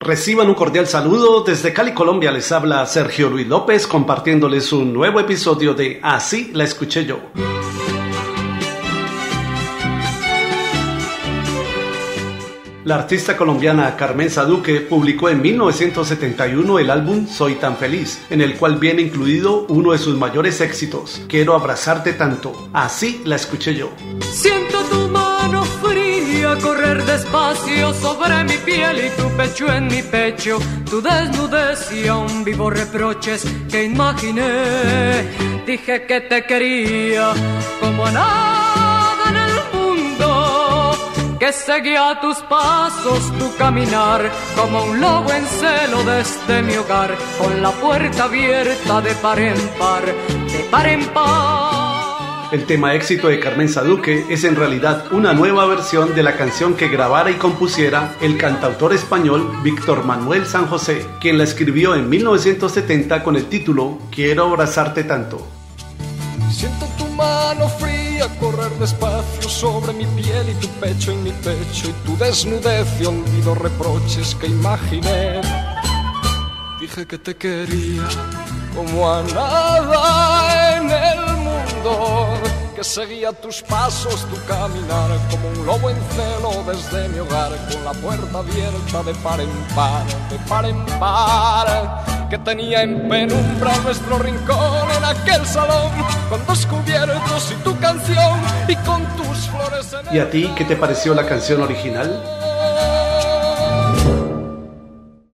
Reciban un cordial saludo. Desde Cali, Colombia, les habla Sergio Luis López compartiéndoles un nuevo episodio de Así la escuché yo. La artista colombiana Carmen Saduque publicó en 1971 el álbum Soy tan feliz, en el cual viene incluido uno de sus mayores éxitos, Quiero abrazarte tanto. Así la escuché yo. Siento tu correr despacio sobre mi piel y tu pecho en mi pecho, tu desnudez y aún vivo reproches que imaginé. Dije que te quería como a nada en el mundo, que seguía tus pasos, tu caminar como un lobo en celo desde mi hogar, con la puerta abierta de par en par, de par en par. El tema éxito de Carmen Saduque es en realidad una nueva versión de la canción que grabara y compusiera el cantautor español Víctor Manuel San José, quien la escribió en 1970 con el título Quiero abrazarte tanto. Siento tu mano fría correr despacio sobre mi piel y tu pecho en mi pecho y tu desnudez y olvido reproches que imaginé. Dije que te quería como a nada que seguía tus pasos, tu caminar, como un lobo en celo desde mi hogar, con la puerta abierta de par en par, de par en par, que tenía en penumbra nuestro rincón en aquel salón, con dos cubiertos y tu canción, y con tus flores en ¿Y a ti qué te pareció la canción original?